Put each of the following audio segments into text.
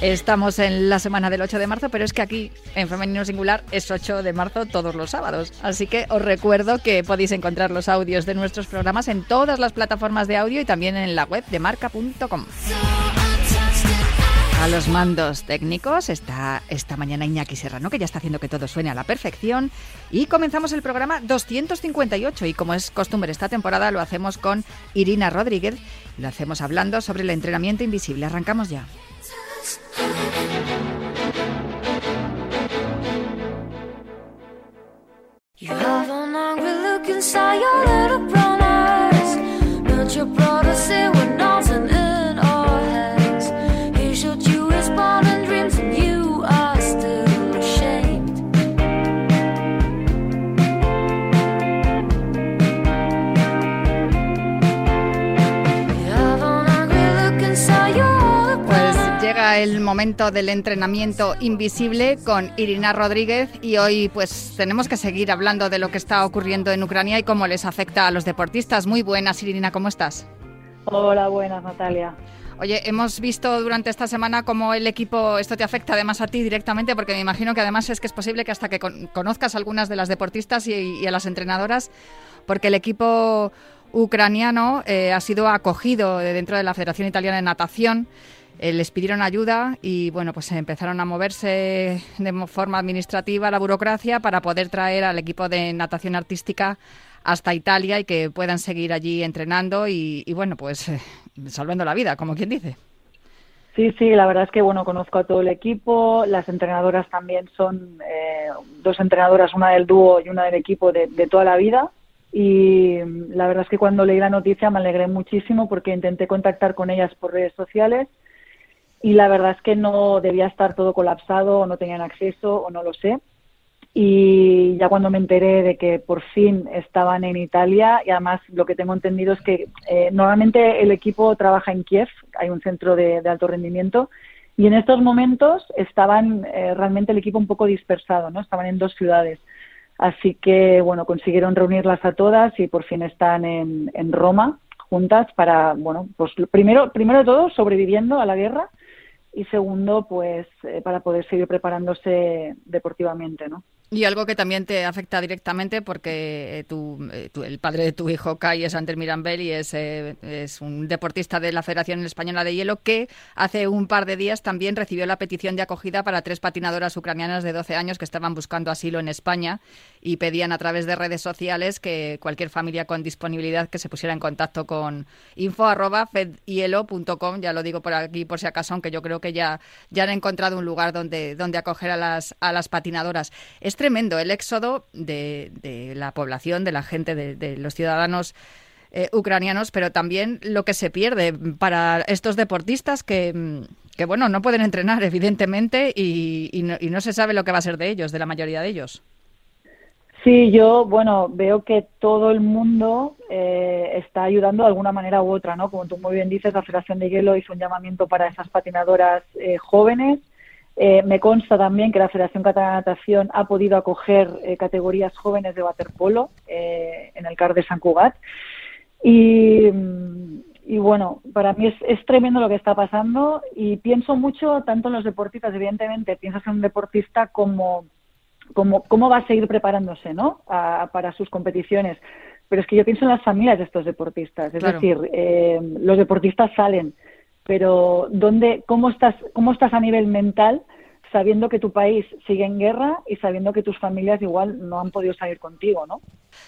Estamos en la semana del 8 de marzo, pero es que aquí en Femenino Singular es 8 de marzo todos los sábados. Así que os recuerdo que podéis encontrar los audios de nuestros programas en todas las plataformas de audio y también en la web de marca.com. A los mandos técnicos está esta mañana Iñaki Serrano, que ya está haciendo que todo suene a la perfección. Y comenzamos el programa 258 y como es costumbre esta temporada lo hacemos con Irina Rodríguez. Lo hacemos hablando sobre el entrenamiento invisible. Arrancamos ya. You have an angry look inside your little brown eyes. Not your brother say we're nothing in our heads. He showed you his born dreams, and you are still ashamed. You have an angry look inside your llega el momento del entrenamiento invisible con Irina Rodríguez y hoy pues tenemos que seguir hablando de lo que está ocurriendo en Ucrania y cómo les afecta a los deportistas. Muy buenas, Irina, ¿cómo estás? Hola, buenas, Natalia. Oye, hemos visto durante esta semana cómo el equipo, esto te afecta además a ti directamente, porque me imagino que además es que es posible que hasta que con- conozcas a algunas de las deportistas y, y a las entrenadoras, porque el equipo ucraniano eh, ha sido acogido de dentro de la Federación Italiana de Natación. Eh, les pidieron ayuda y bueno, pues empezaron a moverse de forma administrativa la burocracia para poder traer al equipo de natación artística hasta Italia y que puedan seguir allí entrenando y, y, bueno, pues eh, salvando la vida, como quien dice. Sí, sí, la verdad es que bueno, conozco a todo el equipo, las entrenadoras también son eh, dos entrenadoras, una del dúo y una del equipo de, de toda la vida. Y mm, la verdad es que cuando leí la noticia me alegré muchísimo porque intenté contactar con ellas por redes sociales y la verdad es que no debía estar todo colapsado o no tenían acceso o no lo sé. Y ya cuando me enteré de que por fin estaban en Italia, y además lo que tengo entendido es que eh, normalmente el equipo trabaja en Kiev, hay un centro de, de alto rendimiento, y en estos momentos estaban eh, realmente el equipo un poco dispersado, ¿no? Estaban en dos ciudades. Así que, bueno, consiguieron reunirlas a todas y por fin están en, en Roma juntas para, bueno, pues primero, primero de todo, sobreviviendo a la guerra y segundo, pues eh, para poder seguir preparándose deportivamente, ¿no? Y algo que también te afecta directamente porque eh, tu, eh, tu- el padre de tu hijo, Kai, es Ander Mirambel y es, es un deportista de la Federación Española de Hielo que hace un par de días también recibió la petición de acogida para tres patinadoras ucranianas de 12 años que estaban buscando asilo en España y pedían a través de redes sociales que cualquier familia con disponibilidad que se pusiera en contacto con info arroba fedhielo.com, ya lo digo por aquí por si acaso, aunque yo creo que ya, ya han encontrado un lugar donde, donde acoger a las, a las patinadoras. Es tremendo el éxodo de, de la población, de la gente, de, los ciudadanos eh, ucranianos, pero también lo que se pierde para estos deportistas que, que bueno, no pueden entrenar, evidentemente, y, y no, y no se sabe lo que va a ser de ellos, de la mayoría de ellos. Sí, yo, bueno, veo que todo el mundo eh, está ayudando de alguna manera u otra, ¿no? Como tú muy bien dices, la Federación de Hielo hizo un llamamiento para esas patinadoras eh, jóvenes. Eh, me consta también que la Federación Catalana de Natación ha podido acoger eh, categorías jóvenes de waterpolo eh, en el CAR de San Cugat. Y, bueno, para mí es, es tremendo lo que está pasando y pienso mucho tanto en los deportistas, evidentemente, piensas en un deportista como cómo, cómo va a seguir preparándose ¿no? A- para sus competiciones. Pero es que yo pienso en las familias de estos deportistas. Es Claro. decir, eh, los deportistas salen, pero ¿dónde, cómo, estás, ¿cómo estás a nivel mental sabiendo que tu país sigue en guerra y sabiendo que tus familias igual no han podido salir contigo? ¿no?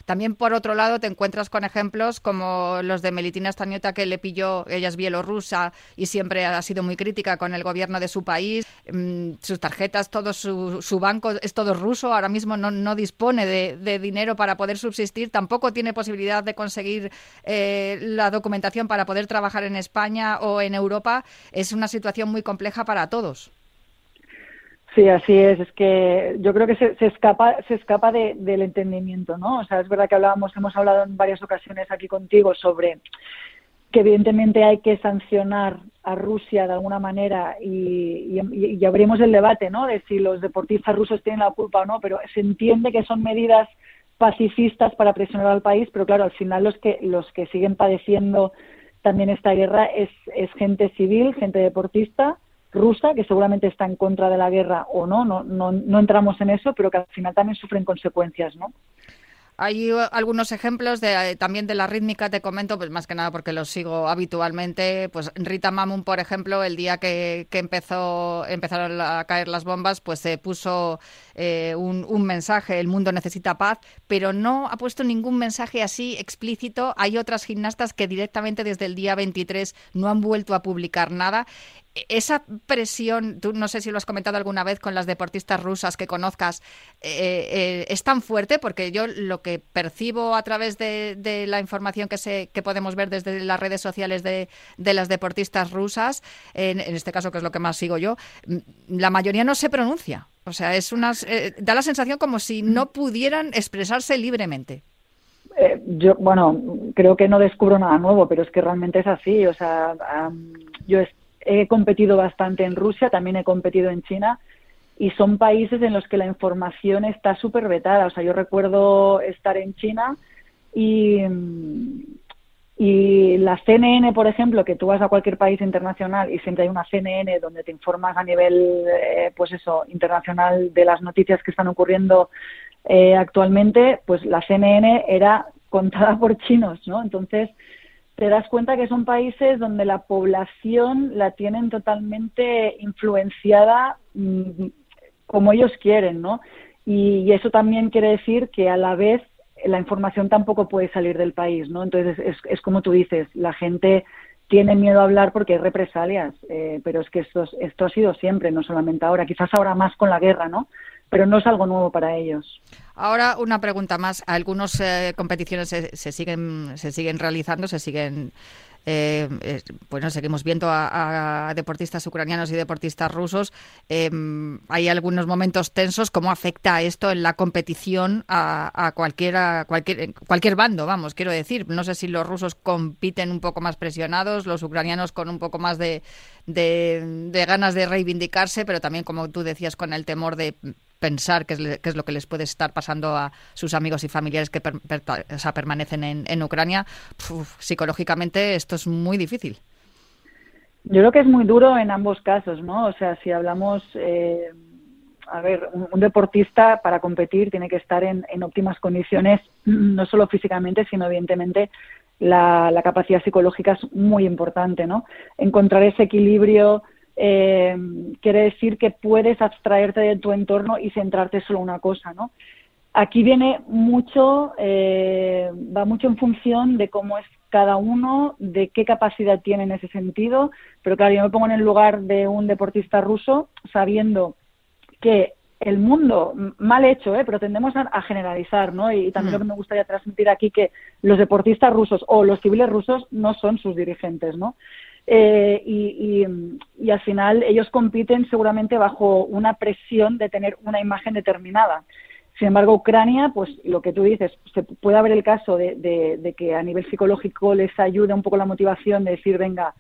También, por otro lado, te encuentras con ejemplos como los de Melitina Staniota, que le pilló, ella es bielorrusa y siempre ha sido muy crítica con el gobierno de su país. Mm, sus tarjetas, todo su, su banco es todo ruso, ahora mismo no, no dispone de, dinero para poder subsistir, tampoco tiene posibilidad de conseguir eh, la documentación para poder trabajar en España o en Europa. Es una situación muy compleja para todos. Sí, así es. Es que yo creo que se, escapa, se escapa del entendimiento, ¿no? O sea, es verdad que hablábamos, hemos hablado en varias ocasiones aquí contigo sobre que evidentemente hay que sancionar a Rusia de alguna manera y, y, abrimos el debate, ¿no? De si los deportistas rusos tienen la culpa o no, pero se entiende que son medidas pacifistas para presionar al país, pero claro, al final los que los que siguen padeciendo también esta guerra es, es gente civil, gente deportista rusa, que seguramente está en contra de la guerra o no, no, no, entramos en eso, pero que al final también sufren consecuencias, ¿no? Hay uh, algunos ejemplos de, eh, también de la rítmica, te comento, pues más que nada porque los sigo habitualmente. Pues Rita Mamun, por ejemplo, el día que, empezó, empezaron a caer las bombas, pues se puso eh, un, un, mensaje, el mundo necesita paz, pero no ha puesto ningún mensaje así explícito. Hay otras gimnastas que directamente desde el día 23 no han vuelto a publicar nada esa presión, tú no sé si lo has comentado alguna vez con las deportistas rusas que conozcas, eh, eh, es tan fuerte porque yo lo que percibo a través de, la información que, se, que podemos ver desde las redes sociales de, las deportistas rusas, en, este caso que es lo que más sigo yo, mm, la mayoría no se pronuncia. O sea, es una, eh, da la sensación como si no pudieran expresarse libremente. yo, bueno, creo que no descubro nada nuevo, pero es que realmente es así. O sea, yo he competido bastante en Rusia, también he competido en China y son países en los que la información está súper vetada. O sea, yo recuerdo estar en China y, la CNN, por ejemplo, que tú vas a cualquier país internacional y siempre hay una CNN donde te informas a nivel, eh, pues eso, internacional de las noticias que están ocurriendo eh, actualmente, pues la CNN era contada por chinos, ¿no? Entonces, te das cuenta que son países donde la población la tienen totalmente influenciada mm, como ellos quieren, ¿no? Y, eso también quiere decir que a la vez la información tampoco puede salir del país, ¿no? Entonces es, es como tú dices, la gente tiene miedo a hablar porque hay represalias, eh, pero es que esto, esto ha sido siempre, no solamente ahora, quizás ahora más con la guerra, ¿no? Pero no es algo nuevo para ellos. Ahora una pregunta más. Algunas eh, competiciones se, siguen se siguen realizando, se siguen eh, eh, bueno, seguimos viendo a, deportistas ucranianos y deportistas rusos. Em, hay algunos momentos tensos. ¿Cómo afecta esto en la competición a, cualquier, cualquier, cualquier bando? Vamos, quiero decir. No sé si los rusos compiten un poco más presionados, los ucranianos con un poco más de, de ganas de reivindicarse, pero también, como tú decías, con el temor de pensar qué es, lo que les puede estar pasando a sus amigos y familiares que permanecen en, Ucrania, psicológicamente esto es muy difícil. Yo creo que es muy duro en ambos casos, ¿no? O sea, si hablamos, eh, a ver, un, deportista para competir tiene que estar en, óptimas condiciones, no solo físicamente, sino evidentemente la, la capacidad psicológica es muy importante, ¿no? Encontrar ese equilibrio eh, quiere decir que puedes abstraerte de tu entorno y centrarte solo en una cosa, ¿no? Aquí viene mucho, eh, va mucho en función de cómo es cada uno, de qué capacidad tiene en ese sentido, pero claro, yo me pongo en el lugar de un deportista ruso sabiendo que el mundo, mal hecho, ¿eh? pero tendemos a, generalizar, ¿no? Y, también lo que me gustaría transmitir aquí que los deportistas rusos o los civiles rusos no son sus dirigentes, ¿no? Eh, y, al final ellos compiten seguramente bajo una presión de tener una imagen determinada. Sin embargo, Ucrania, pues lo que tú dices, se puede haber el caso de, de que a nivel psicológico les ayude un poco la motivación de decir, venga,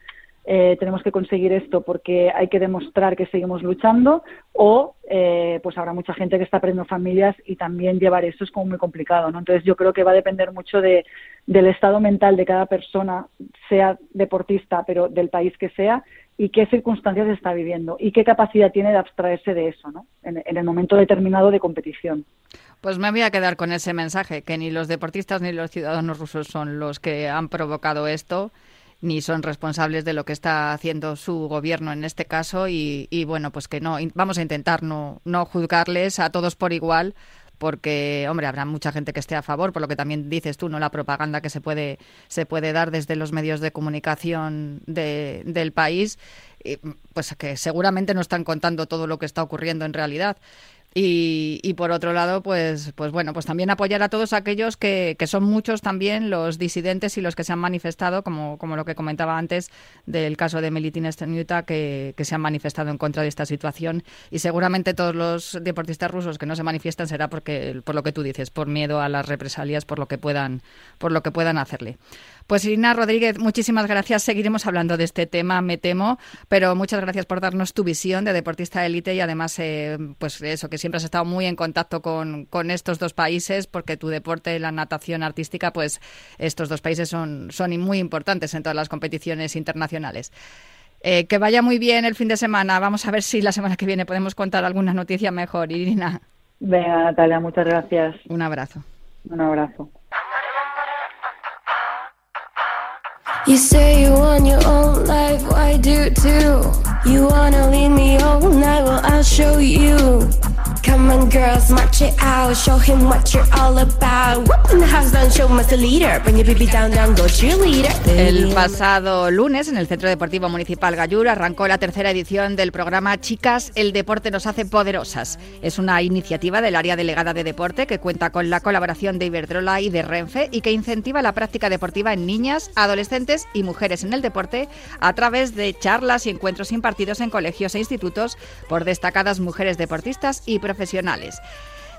eh, tenemos que conseguir esto porque hay que demostrar que seguimos luchando o eh, pues habrá mucha gente que está perdiendo familias y también llevar esto es como muy complicado ¿no? entonces yo creo que va a depender mucho de, del estado mental de cada persona sea deportista pero del país que sea y qué circunstancias está viviendo y qué capacidad tiene de abstraerse de eso ¿no? en, en el momento determinado de competición pues me voy a quedar con ese mensaje, que ni los deportistas ni los ciudadanos rusos son los que han provocado esto, ni son responsables de lo que está haciendo su gobierno en este caso y, bueno, pues que no, vamos a intentar no, no juzgarles a todos por igual porque, hombre, habrá mucha gente que esté a favor, por lo que también dices tú, ¿no? La propaganda que se puede, se puede dar desde los medios de comunicación del país, pues que seguramente no están contando todo lo que está ocurriendo en realidad. Y, por otro lado, pues, pues bueno, pues también apoyar a todos aquellos que, que, son muchos también los disidentes y los que se han manifestado, como, como lo que comentaba antes del caso de Melitin Stenuta, que, que se han manifestado en contra de esta situación. Y seguramente todos los deportistas rusos que no se manifiestan será porque, por lo que tú dices, por miedo a las represalias, por lo que puedan, por lo que puedan hacerle. Pues Irina Rodríguez, muchísimas gracias. Seguiremos hablando de este tema, me temo, pero muchas gracias por darnos tu visión de deportista élite y además, eh, pues eso, que siempre has estado muy en contacto con, con, estos dos países, porque tu deporte, la natación artística, pues estos dos países son, son muy importantes en todas las competiciones internacionales. Eh, que vaya muy bien el fin de semana. Vamos a ver si la semana que viene podemos contar alguna noticia mejor, Irina. Venga, Natalia, muchas gracias. Un abrazo. Un abrazo. You say you want your own life, I do too. You wanna leave me all night, well, I'll show you. Come on, girls, march it out. Show him what you're all about. Whoop the house down, show leader. Bring your baby down, down, go cheerleader. El pasado lunes, en el Centro Deportivo Municipal Gallur, arrancó la tercera edición del programa Chicas, el deporte nos hace poderosas. Es una iniciativa del área delegada de deporte que cuenta con la colaboración de Iberdrola y de Renfe y que incentiva la práctica deportiva en niñas, adolescentes y mujeres en el deporte a través de charlas y encuentros impartidos en colegios e institutos por destacadas mujeres deportistas y profesionales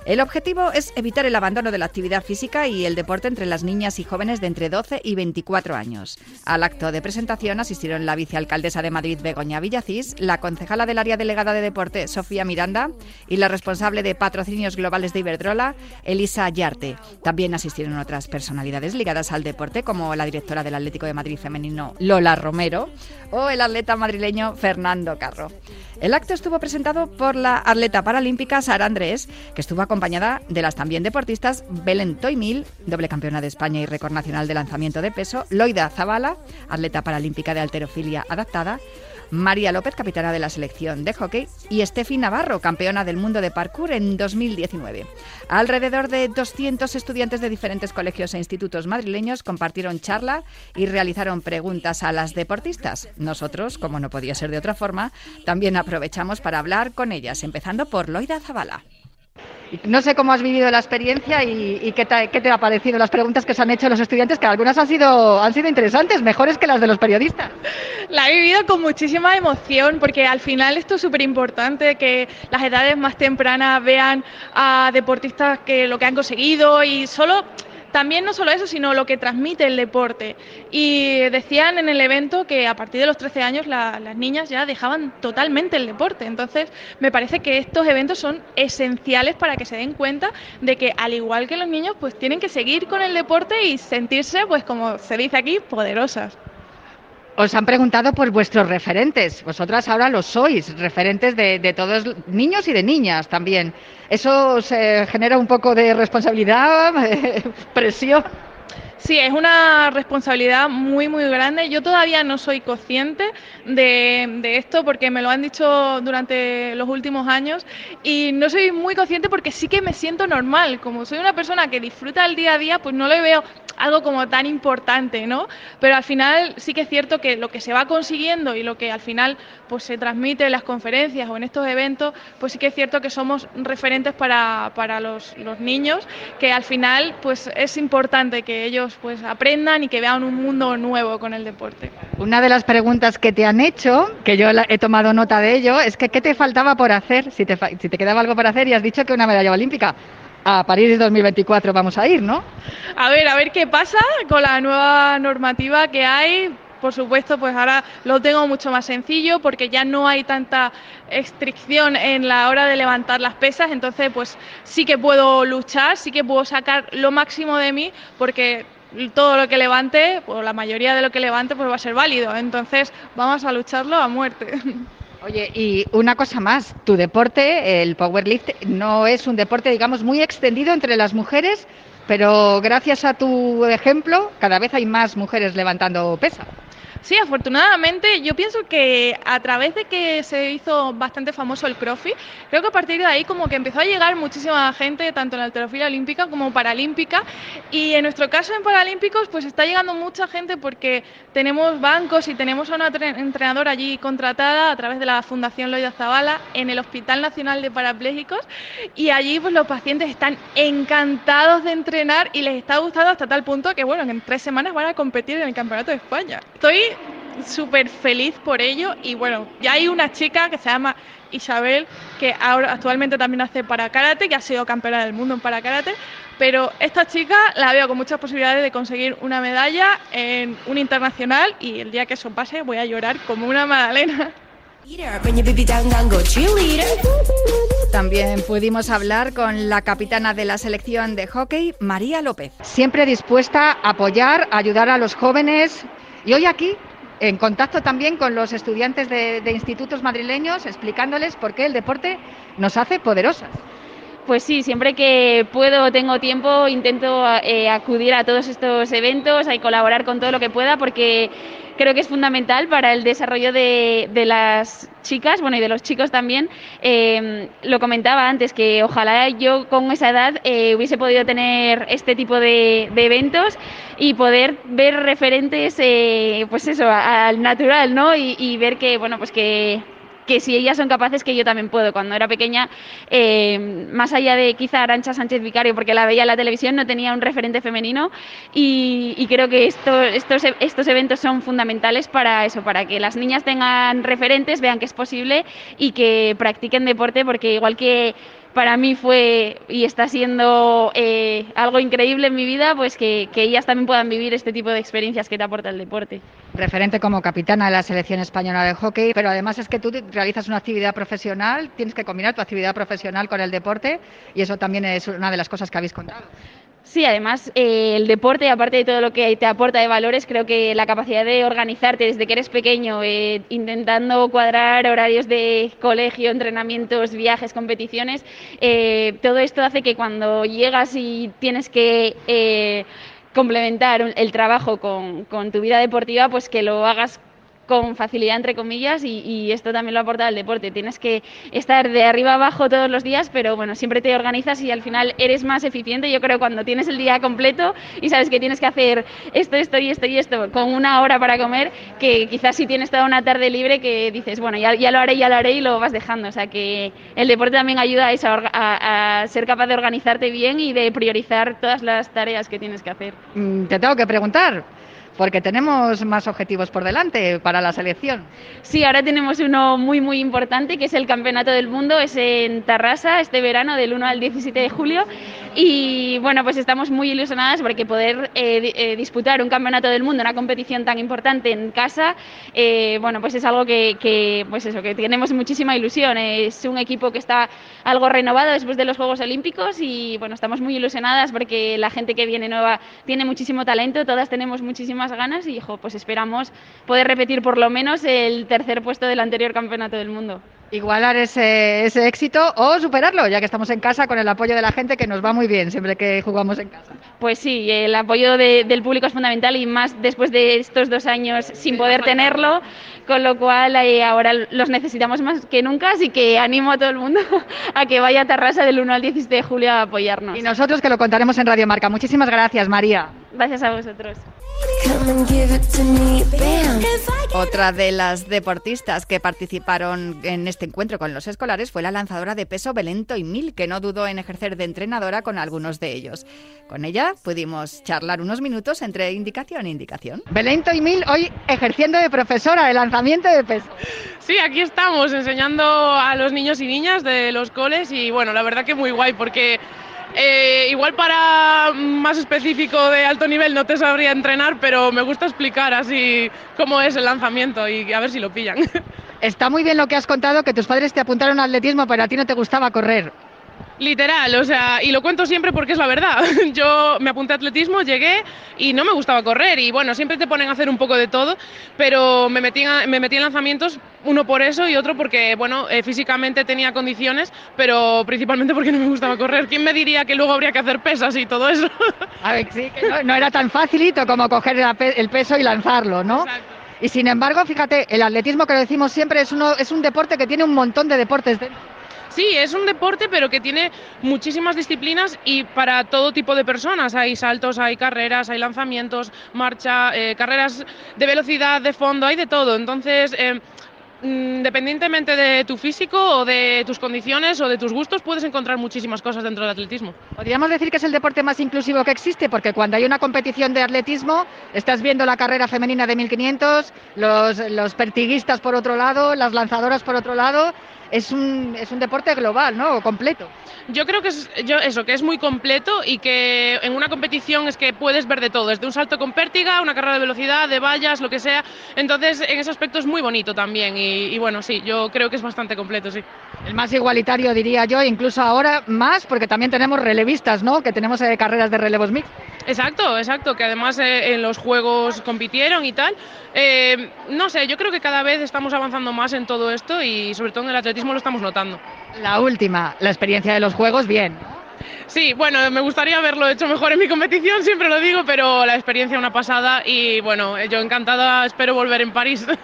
El objetivo es evitar el abandono de la actividad física y el deporte entre las niñas y jóvenes de entre 12 y 24 años. Al acto de presentación asistieron la vicealcaldesa de Madrid, Begoña Villacís, la concejala del área delegada de deporte, Sofía Miranda, y la responsable de patrocinios globales de Iberdrola, Elisa Yarte. También asistieron otras personalidades ligadas al deporte, como la directora del Atlético de Madrid femenino, Lola Romero, o el atleta madrileño Fernando Carro. El acto estuvo presentado por la atleta paralímpica Sara Andrés, que estuvo acompañada de las también deportistas Belén Toimil, doble campeona de España y récord nacional de lanzamiento de peso, Loida Zavala, atleta paralímpica de alterofilia adaptada, María López, capitana de la selección de hockey, y Estefi Navarro, campeona del mundo de parkour en 2019. Alrededor de 200 estudiantes de diferentes colegios e institutos madrileños compartieron charla y realizaron preguntas a las deportistas. Nosotros, como no podía ser de otra forma, también aprovechamos para hablar con ellas, empezando por Loida Zavala. No sé cómo has vivido la experiencia y, qué, te, ha parecido las preguntas que se han hecho los estudiantes, que algunas han sido, han sido interesantes, mejores que las de los periodistas. La he vivido con muchísima emoción porque al final esto es súper importante, que las edades más tempranas vean a deportistas que lo que han conseguido y solo también no solo eso, sino lo que transmite el deporte. Y decían en el evento que a partir de los 13 años las niñas ya dejaban totalmente el deporte. Entonces, me parece que estos eventos son esenciales para que se den cuenta de que, al igual que los niños, pues tienen que seguir con el deporte y sentirse, pues como se dice aquí, poderosas. Os han preguntado por vuestros referentes. Vosotras ahora lo sois, referentes de, de todos niños y de niñas también. ¿Eso se genera un poco de responsabilidad, presión? Sí, es una responsabilidad muy, muy grande. Yo todavía no soy consciente de, esto porque me lo han dicho durante los últimos años y no soy muy consciente porque sí que me siento normal. Como soy una persona que disfruta el día a día, pues no le veo algo como tan importante, ¿no? Pero al final sí que es cierto que lo que se va consiguiendo y lo que al final pues se transmite en las conferencias o en estos eventos, pues sí que es cierto que somos referentes para, para los, los niños, que al final pues es importante que ellos pues aprendan y que vean un mundo nuevo con el deporte. Una de las preguntas que te han hecho, que yo he tomado nota de ello, es que ¿qué te faltaba por hacer? Si te, si te quedaba algo por hacer y has dicho que una medalla olímpica. A París 2024 vamos a ir, ¿no? A ver, a ver qué pasa con la nueva normativa que hay por supuesto, pues ahora lo tengo mucho más sencillo porque ya no hay tanta restricción en la hora de levantar las pesas, entonces pues sí que puedo luchar, sí que puedo sacar lo máximo de mí porque todo lo que levante, o la mayoría de lo que levante, pues va a ser válido. Entonces vamos a lucharlo a muerte. Oye, y una cosa más, tu deporte, el powerlift, no es un deporte, digamos, muy extendido entre las mujeres, pero gracias a tu ejemplo, cada vez hay más mujeres levantando pesa. Sí, afortunadamente yo pienso que a través de que se hizo bastante famoso el CrossFit, creo que a partir de ahí como que empezó a llegar muchísima gente, tanto en la alterofilia olímpica como paralímpica, y en nuestro caso en Paralímpicos pues está llegando mucha gente porque tenemos bancos y tenemos a una entrenadora allí contratada a través de la Fundación Loida Zavala en el Hospital Nacional de Parapléjicos y allí pues los pacientes están encantados de entrenar y les está gustando hasta tal punto que bueno, en tres semanas van a competir en el Campeonato de España. Estoy súper feliz por ello y bueno, ya hay una chica que se llama Isabel que ahora actualmente también hace para karate, que ha sido campeona del mundo en para karate, pero esta chica la veo con muchas posibilidades de conseguir una medalla en un internacional y el día que eso pase voy a llorar como una magdalena. También pudimos hablar con la capitana de la selección de hockey, María López. Siempre dispuesta a apoyar, a ayudar a los jóvenes. Y hoy aquí, en contacto también con los estudiantes de, institutos madrileños, explicándoles por qué el deporte nos hace poderosas. Pues sí, siempre que puedo tengo tiempo intento eh, acudir a todos estos eventos, a colaborar con todo lo que pueda porque creo que es fundamental para el desarrollo de, las chicas, bueno, y de los chicos también. Eh, lo comentaba antes, que ojalá yo con esa edad eh, hubiese podido tener este tipo de, eventos y poder ver referentes, pues eso, al natural, ¿no? Y, y ver que, bueno, pues que que si ellas son capaces, que yo también puedo. Cuando era pequeña, eh, más allá de quizá Arancha Sánchez Vicario, porque la veía en la televisión, no tenía un referente femenino y, creo que esto, estos, estos eventos son fundamentales para eso, para que las niñas tengan referentes, vean que es posible y que practiquen deporte, porque igual que para mí fue y está siendo eh, algo increíble en mi vida, pues que, ellas también puedan vivir este tipo de experiencias que te aporta el deporte. Referente como capitana de la selección española de hockey, pero además es que tú realizas una actividad profesional, tienes que combinar tu actividad profesional con el deporte y eso también es una de las cosas que habéis contado. Sí, además eh, el deporte, aparte de todo lo que te aporta de valores, creo que la capacidad de organizarte desde que eres pequeño, eh, intentando cuadrar horarios de colegio, entrenamientos, viajes, competiciones, eh, todo esto hace que cuando llegas y tienes que complementar el trabajo con, con, tu vida deportiva, pues que lo hagas con facilidad, entre comillas, y, esto también lo aporta el deporte. Tienes que estar de arriba abajo todos los días, pero bueno, siempre te organizas y al final eres más eficiente. Yo creo cuando tienes el día completo y sabes que tienes que hacer esto, esto y esto y esto con una hora para comer, que quizás si tienes toda una tarde libre que dices, bueno, ya, lo haré, ya lo haré y lo vas dejando. O sea que el deporte también ayuda a, a, ser capaz de organizarte bien y de priorizar todas las tareas que tienes que hacer. Mm, te tengo que preguntar, porque tenemos más objetivos por delante para la selección. Sí, ahora tenemos uno muy muy importante que es el Campeonato del Mundo, es en Tarrasa este verano del 1 al 17 de julio y bueno, pues estamos muy ilusionadas porque poder eh, eh, disputar un Campeonato del Mundo, una competición tan importante en casa, eh, bueno, pues es algo que, pues eso, que tenemos muchísima ilusión. Es un equipo que está algo renovado después de los Juegos Olímpicos y bueno, estamos muy ilusionadas porque la gente que viene nueva tiene muchísimo talento, todas tenemos muchísimas ganas y pues esperamos poder repetir por lo menos el tercer puesto del anterior campeonato del mundo. Igualar ese, ese éxito o superarlo, ya que estamos en casa con el apoyo de la gente que nos va muy bien siempre que jugamos en casa. Pues sí, el apoyo del público es fundamental y más después de estos dos años sin poder tenerlo, con lo cual eh, ahora los necesitamos más que nunca, así que animo a todo el mundo a que vaya a Tarrasa del 1 al 17 de julio a apoyarnos. Y nosotros que lo contaremos en Radio Marca. Muchísimas gracias, María. Gracias a vosotros. Otra de las deportistas que participaron en este encuentro con los escolares fue la lanzadora de peso Belento y Mil, que no dudó en ejercer de entrenadora con algunos de ellos. Con ella pudimos charlar unos minutos entre indicación e indicación. Belento y Mil hoy ejerciendo de profesora de lanzamiento de peso. Sí, aquí estamos enseñando a los niños y niñas de los coles y bueno, la verdad que muy guay porque eh, igual para más específico de alto nivel no te sabría entrenar, pero me gusta explicar así cómo es el lanzamiento y a ver si lo pillan. Está muy bien lo que has contado, que tus padres te apuntaron al atletismo, pero a ti no te gustaba correr. Literal, o sea, y lo cuento siempre porque es la verdad. Yo me apunté a atletismo, llegué y no me gustaba correr. Y bueno, siempre te ponen a hacer un poco de todo, pero me metí, me metí en lanzamientos, uno por eso y otro porque, bueno, eh, físicamente tenía condiciones, pero principalmente porque no me gustaba correr. ¿Quién me diría que luego habría que hacer pesas y todo eso? A ver, sí, que no, era tan facilito como coger el peso y lanzarlo, ¿no? Y sin embargo, fíjate, el atletismo que lo decimos siempre es, uno, es un deporte que tiene un montón de deportes dentro. Sí, es un deporte, pero que tiene muchísimas disciplinas y para todo tipo de personas. Hay saltos, hay carreras, hay lanzamientos, marcha, eh, carreras de velocidad, de fondo, hay de todo. Entonces, eh, independientemente de tu físico o de tus condiciones o de tus gustos, puedes encontrar muchísimas cosas dentro del atletismo. Podríamos decir que es el deporte más inclusivo que existe, porque cuando hay una competición de atletismo, estás viendo la carrera femenina de 1500, los, los pertiguistas por otro lado, las lanzadoras por otro lado, es un, es un deporte global, ¿no? completo. Yo creo que es yo, eso, que es muy completo y que en una competición es que puedes ver de todo, desde un salto con pértiga, una carrera de velocidad, de vallas, lo que sea. Entonces, en ese aspecto es muy bonito también y, y bueno, sí, yo creo que es bastante completo, sí. El más igualitario, diría yo, incluso ahora más, porque también tenemos relevistas, ¿no? Que tenemos eh, carreras de relevos mix. Exacto, exacto, que además eh, en los juegos compitieron y tal. Eh, no sé, yo creo que cada vez estamos avanzando más en todo esto y sobre todo en el atletismo lo estamos notando. La última, la experiencia de los juegos, bien. Sí, bueno, me gustaría haberlo hecho mejor en mi competición, siempre lo digo, pero la experiencia una pasada y bueno, yo encantada, espero volver en París.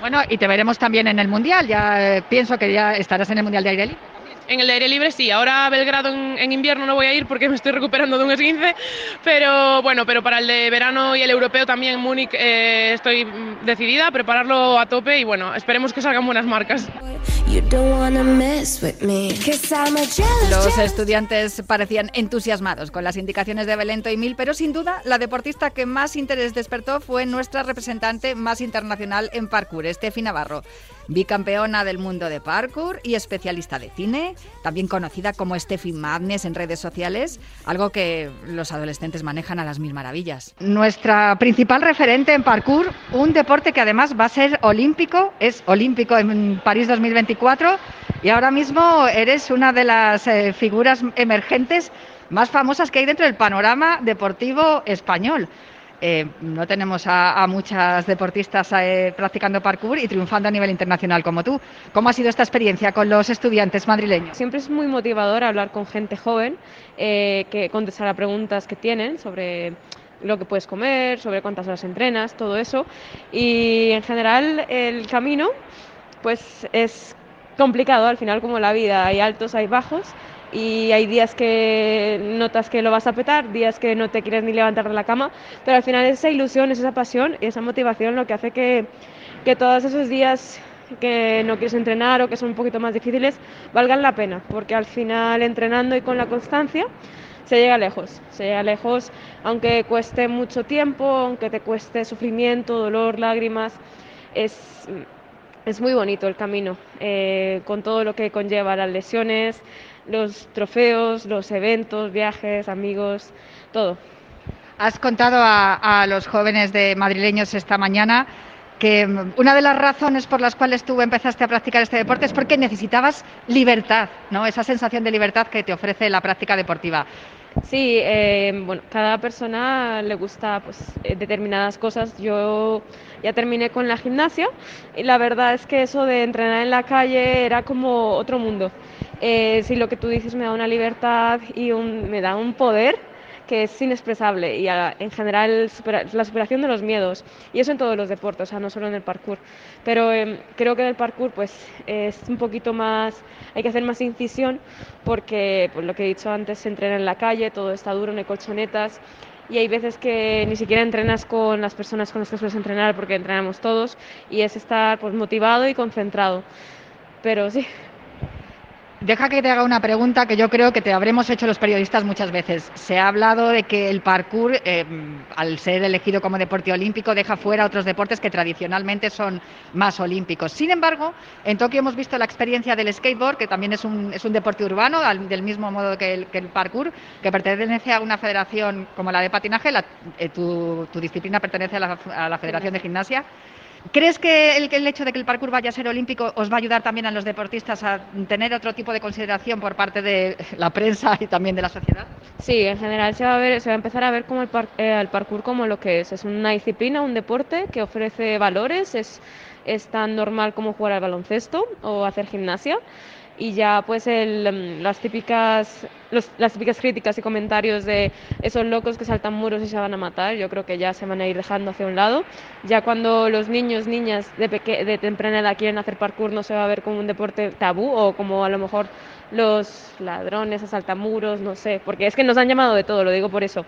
Bueno, y te veremos también en el Mundial, ya pienso que ya estarás en el Mundial de Aire Libre. En el aire libre sí, ahora a Belgrado en, en, invierno no voy a ir porque me estoy recuperando de un esguince, pero bueno, pero para el de verano y el europeo también en Múnich eh, estoy decidida a prepararlo a tope y bueno, esperemos que salgan buenas marcas. Los estudiantes parecían entusiasmados con las indicaciones de Belento y Mil, pero sin duda la deportista que más interés despertó fue nuestra representante más internacional en parkour, Steffi Navarro bicampeona del mundo de parkour y especialista de cine, también conocida como Steffi Madness en redes sociales, algo que los adolescentes manejan a las mil maravillas. Nuestra principal referente en parkour, un deporte que además va a ser olímpico, es olímpico en París 2024 y ahora mismo eres una de las eh, figuras emergentes más famosas que hay dentro del panorama deportivo español. Eh, no tenemos a, a muchas deportistas eh, practicando parkour y triunfando a nivel internacional como tú. ¿Cómo ha sido esta experiencia con los estudiantes madrileños? Siempre es muy motivador hablar con gente joven eh, que contestar a preguntas que tienen sobre lo que puedes comer, sobre cuántas horas entrenas, todo eso. Y en general el camino pues es complicado al final como la vida, hay altos, hay bajos y hay días que notas que lo vas a petar, días que no te quieres ni levantar de la cama, pero al final esa ilusión, es esa pasión y esa motivación lo que hace que, que todos esos días que no quieres entrenar o que son un poquito más difíciles valgan la pena, porque al final entrenando y con la constancia se llega lejos, se llega lejos aunque cueste mucho tiempo, aunque te cueste sufrimiento, dolor, lágrimas, es, es muy bonito el camino, eh, con todo lo que conlleva las lesiones, los trofeos, los eventos, viajes, amigos, todo. Has contado a, a, los jóvenes de madrileños esta mañana que una de las razones por las cuales tú empezaste a practicar este deporte es porque necesitabas libertad, ¿no? Esa sensación de libertad que te ofrece la práctica deportiva. Sí, eh, bueno, cada persona le gusta pues, determinadas cosas. Yo ya terminé con la gimnasia y la verdad es que eso de entrenar en la calle era como otro mundo. Eh, si lo que tú dices me da una libertad y me da un poder que es inexpresable y en general la superación de los miedos y eso en todos los deportes, o sea, no solo en el parkour. Pero eh, creo que en el parkour pues es un poquito más, hay que hacer más incisión porque pues, lo que he dicho antes se entrena en la calle, todo está duro, no hay colchonetas y hay veces que ni siquiera entrenas con las personas con las que sueles entrenar porque entrenamos todos y es estar pues motivado y concentrado. Pero sí, Deja que te haga una pregunta que yo creo que te habremos hecho los periodistas muchas veces. Se ha hablado de que el parkour, eh, al ser elegido como deporte olímpico, deja fuera otros deportes que tradicionalmente son más olímpicos. Sin embargo, en Tokio hemos visto la experiencia del skateboard, que también es un, es un deporte urbano, al, del mismo modo que el, que el, parkour, que pertenece a una federación como la de patinaje. La, eh, tu, tu, disciplina pertenece a la, a la Federación de Gimnasia. ¿Crees que el, el, hecho de que el parkour vaya a ser olímpico os va a ayudar también a los deportistas a tener otro tipo de consideración por parte de la prensa y también de la sociedad? Sí, en general se va a, ver, se va a empezar a ver como el, par, eh, el parkour como lo que es. Es una disciplina, un deporte que ofrece valores, es, es tan normal como jugar al baloncesto o hacer gimnasia. Y ya pues el, mm, las típicas las típicas críticas y comentarios de esos locos que saltan muros y se van a matar, yo creo que ya se van a ir dejando hacia un lado. Ya cuando los niños, niñas de, de temprana edad quieren hacer parkour no se va a ver como un deporte tabú o como a lo mejor los ladrones asaltan muros, no sé, porque es que nos han llamado de todo, lo digo por eso.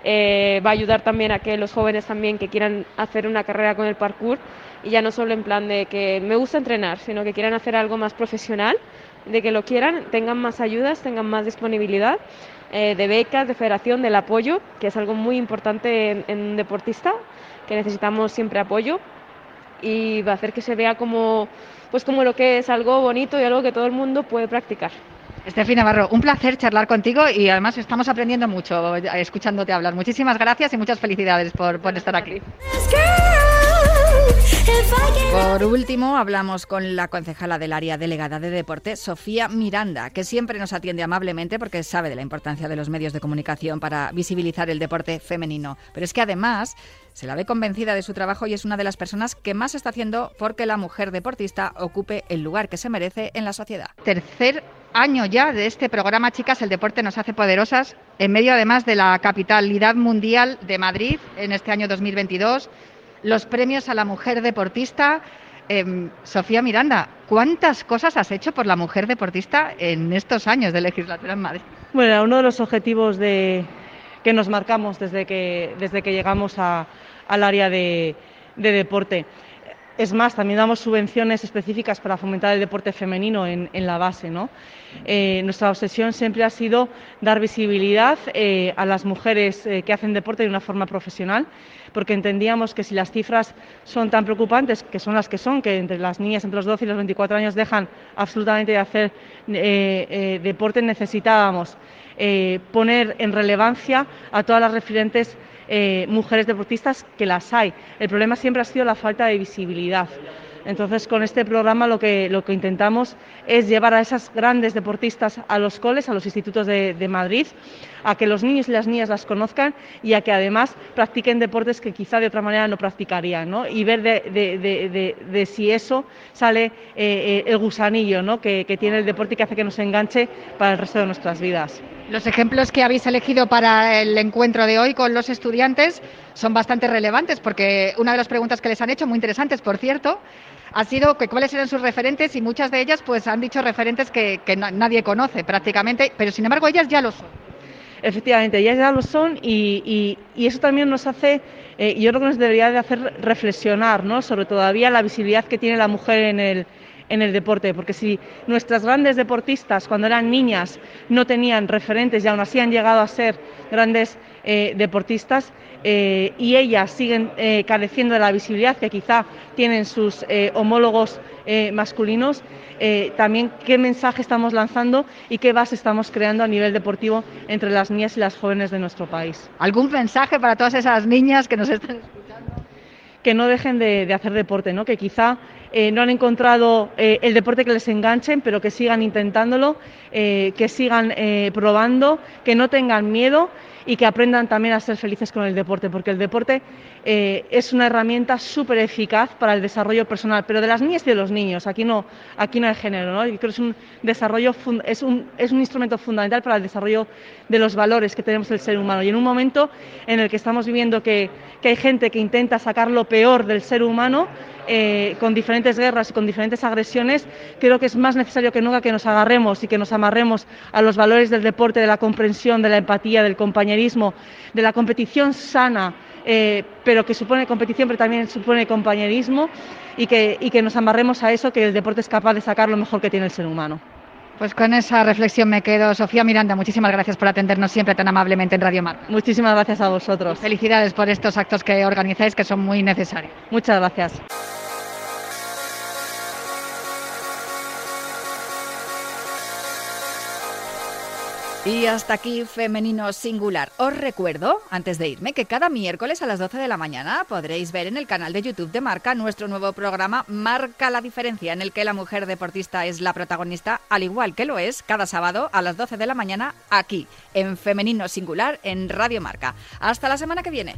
Eh, va a ayudar también a que los jóvenes también que quieran hacer una carrera con el parkour y ya no solo en plan de que me gusta entrenar, sino que quieran hacer algo más profesional, de que lo quieran, tengan más ayudas, tengan más disponibilidad eh, de becas, de federación, del apoyo, que es algo muy importante en, un deportista, que necesitamos siempre apoyo y va a hacer que se vea como, pues como lo que es algo bonito y algo que todo el mundo puede practicar. Estefi Navarro, un placer charlar contigo y además estamos aprendiendo mucho escuchándote hablar. Muchísimas gracias y muchas felicidades por, por estar aquí. Por último, hablamos con la concejala del área delegada de deporte, Sofía Miranda, que siempre nos atiende amablemente porque sabe de la importancia de los medios de comunicación para visibilizar el deporte femenino. Pero es que además se la ve convencida de su trabajo y es una de las personas que más está haciendo porque la mujer deportista ocupe el lugar que se merece en la sociedad. Tercer año ya de este programa, chicas, el deporte nos hace poderosas, en medio además de la capitalidad mundial de Madrid en este año 2022 los premios a la mujer deportista. Em, Sofía Miranda, ¿cuántas cosas has hecho por la mujer deportista en estos años de legislatura en Madrid? Bueno, uno de los objetivos de, que nos marcamos desde que, desde que llegamos al área de, deporte. Es más, también damos subvenciones específicas para fomentar el deporte femenino en, la base. Eh, nuestra obsesión siempre ha sido dar visibilidad eh, a las mujeres eh, que hacen deporte de una forma profesional porque entendíamos que si las cifras son tan preocupantes, que son las que son, que entre las niñas entre los 12 y los 24 años dejan absolutamente de hacer deporte, necesitábamos poner en relevancia a todas las referentes mujeres deportistas que las hay. El problema siempre ha sido la falta de visibilidad. Entonces, con este programa lo que, lo que intentamos es llevar a esas grandes deportistas a los coles, a los institutos de, Madrid, a que los niños y las niñas las conozcan y a que además practiquen deportes que quizá de otra manera no practicarían, ¿no? Y ver de, si eso sale eh, eh, el gusanillo ¿no? que, que tiene el deporte y que hace que nos enganche para el resto de nuestras vidas. Los ejemplos que habéis elegido para el encuentro de hoy con los estudiantes son bastante relevantes porque una de las preguntas que les han hecho, muy interesantes por cierto, ha sido que cuáles eran sus referentes y muchas de ellas pues han dicho referentes que, nadie conoce prácticamente, pero sin embargo ellas ya lo son. Efectivamente, ellas ya lo son y, eso también nos hace, eh, yo creo que nos debería de hacer reflexionar ¿no? sobre todavía la visibilidad que tiene la mujer en el, en el deporte, porque si nuestras grandes deportistas cuando eran niñas no tenían referentes y aún así han llegado a ser grandes eh, deportistas eh, y ellas siguen eh, careciendo de la visibilidad que quizá tienen sus homólogos masculinos, también qué mensaje estamos lanzando y qué base estamos creando a nivel deportivo entre las niñas y las jóvenes de nuestro país. ¿Algún mensaje para todas esas niñas que nos están escuchando? Que no dejen de, hacer deporte, ¿no? que quizá no han encontrado el deporte que les enganchen, pero que sigan intentándolo, que sigan probando, que no tengan miedo y que aprendan también a ser felices con el deporte, porque el deporte eh, es una herramienta súper eficaz para el desarrollo personal, pero de las niñas y de los niños, aquí no, aquí no hay género, ¿no? creo que es un, desarrollo, es, un, es un instrumento fundamental para el desarrollo de los valores que tenemos el ser humano. Y en un momento en el que estamos viviendo que, que hay gente que intenta sacar lo peor del ser humano, eh, con diferentes guerras y con diferentes agresiones, creo que es más necesario que nunca que nos agarremos y que nos amarremos a los valores del deporte, de la comprensión, de la empatía, del compañerismo, de la competición sana, eh, pero que supone competición, pero también supone compañerismo y que, y que nos amarremos a eso, que el deporte es capaz de sacar lo mejor que tiene el ser humano. Pues con esa reflexión me quedo. Sofía Miranda, muchísimas gracias por atendernos siempre tan amablemente en Radio Mar. Muchísimas gracias a vosotros. Felicidades por estos actos que organizáis que son muy necesarios. Muchas gracias. Y hasta aquí Femenino Singular. Os recuerdo, antes de irme, que cada miércoles a las 12 de la mañana podréis ver en el canal de YouTube de Marca nuestro nuevo programa Marca la Diferencia, en el que la mujer deportista es la protagonista, al igual que lo es cada sábado a las 12 de la mañana aquí, en Femenino Singular, en Radio Marca. Hasta la semana que viene.